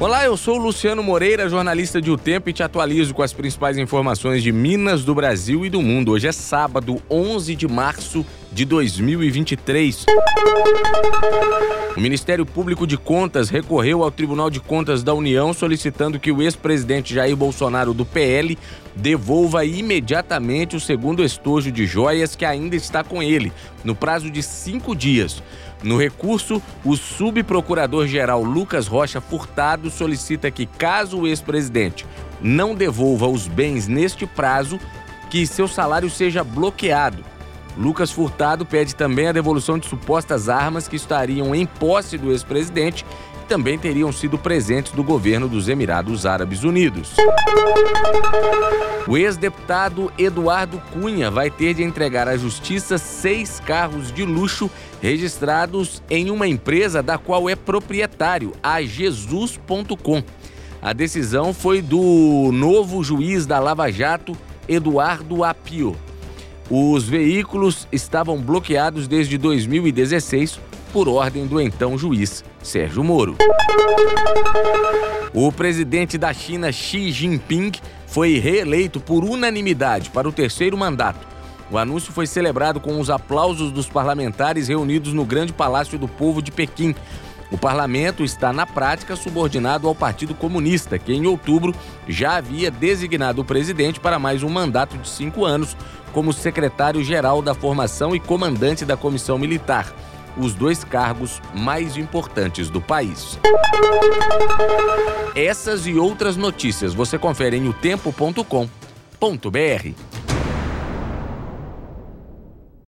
Olá, eu sou o Luciano Moreira, jornalista de O Tempo e te atualizo com as principais informações de Minas, do Brasil e do mundo. Hoje é sábado, 11 de março de 2023. O Ministério Público de Contas recorreu ao Tribunal de Contas da União solicitando que o ex-presidente Jair Bolsonaro do PL devolva imediatamente o segundo estojo de joias que ainda está com ele, no prazo de cinco dias. No recurso, o subprocurador-geral Lucas Rocha Furtado solicita que, caso o ex-presidente não devolva os bens neste prazo, que seu salário seja bloqueado. Lucas Furtado pede também a devolução de supostas armas que estariam em posse do ex-presidente e também teriam sido presentes do governo dos Emirados Árabes Unidos. O ex-deputado Eduardo Cunha vai ter de entregar à justiça seis carros de luxo registrados em uma empresa da qual é proprietário, a Jesus.com. A decisão foi do novo juiz da Lava Jato, Eduardo Apio. Os veículos estavam bloqueados desde 2016 por ordem do então juiz Sérgio Moro. O presidente da China, Xi Jinping, foi reeleito por unanimidade para o terceiro mandato. O anúncio foi celebrado com os aplausos dos parlamentares reunidos no Grande Palácio do Povo de Pequim. O parlamento está, na prática, subordinado ao Partido Comunista, que em outubro já havia designado o presidente para mais um mandato de cinco anos como secretário-geral da formação e comandante da comissão militar, os dois cargos mais importantes do país. Essas e outras notícias você confere em otempo.com.br.